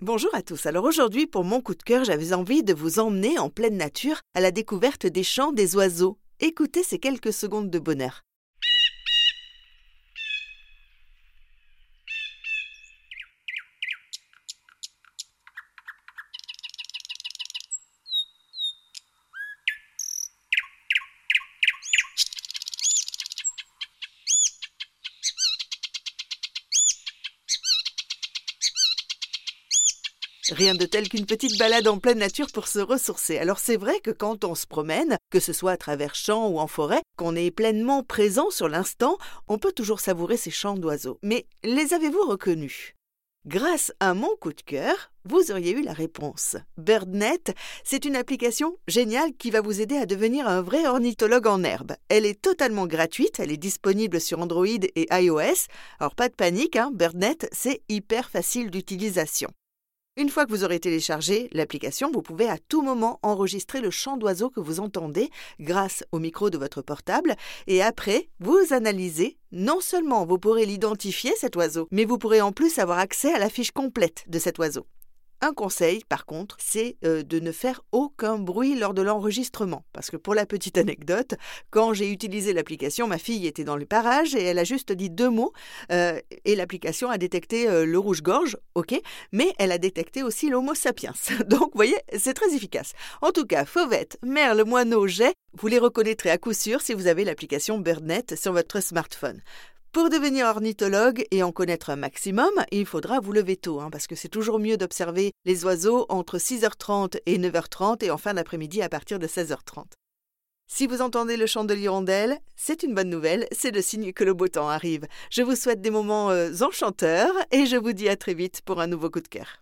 Bonjour à tous. Alors aujourd'hui, pour mon coup de cœur, j'avais envie de vous emmener en pleine nature à la découverte des chants des oiseaux. Écoutez ces quelques secondes de bonheur. Rien de tel qu'une petite balade en pleine nature pour se ressourcer. Alors c'est vrai que quand on se promène, que ce soit à travers champs ou en forêt, qu'on est pleinement présent sur l'instant, on peut toujours savourer ces chants d'oiseaux. Mais les avez-vous reconnus? Grâce à mon coup de cœur, vous auriez eu la réponse. BirdNet, c'est une application géniale qui va vous aider à devenir un vrai ornithologue en herbe. Elle est totalement gratuite, elle est disponible sur Android et iOS. Alors pas de panique, hein, BirdNet, c'est hyper facile d'utilisation. Une fois que vous aurez téléchargé l'application, vous pouvez à tout moment enregistrer le chant d'oiseau que vous entendez grâce au micro de votre portable et après, vous analysez. Non seulement vous pourrez l'identifier cet oiseau, mais vous pourrez en plus avoir accès à la fiche complète de cet oiseau. Un conseil, par contre, c'est euh, de ne faire aucun bruit lors de l'enregistrement. Parce que pour la petite anecdote, quand j'ai utilisé l'application, ma fille était dans le parage et elle a juste dit deux mots euh, et l'application a détecté euh, le rouge-gorge, ok, mais elle a détecté aussi l'homo sapiens. Donc, vous voyez, c'est très efficace. En tout cas, fauvette, merle, moineau, jet, vous les reconnaîtrez à coup sûr si vous avez l'application BirdNet sur votre smartphone. Pour devenir ornithologue et en connaître un maximum, il faudra vous lever tôt, hein, parce que c'est toujours mieux d'observer les oiseaux entre 6h30 et 9h30 et en fin d'après-midi à partir de 16h30. Si vous entendez le chant de l'hirondelle, c'est une bonne nouvelle, c'est le signe que le beau temps arrive. Je vous souhaite des moments euh, enchanteurs et je vous dis à très vite pour un nouveau coup de cœur.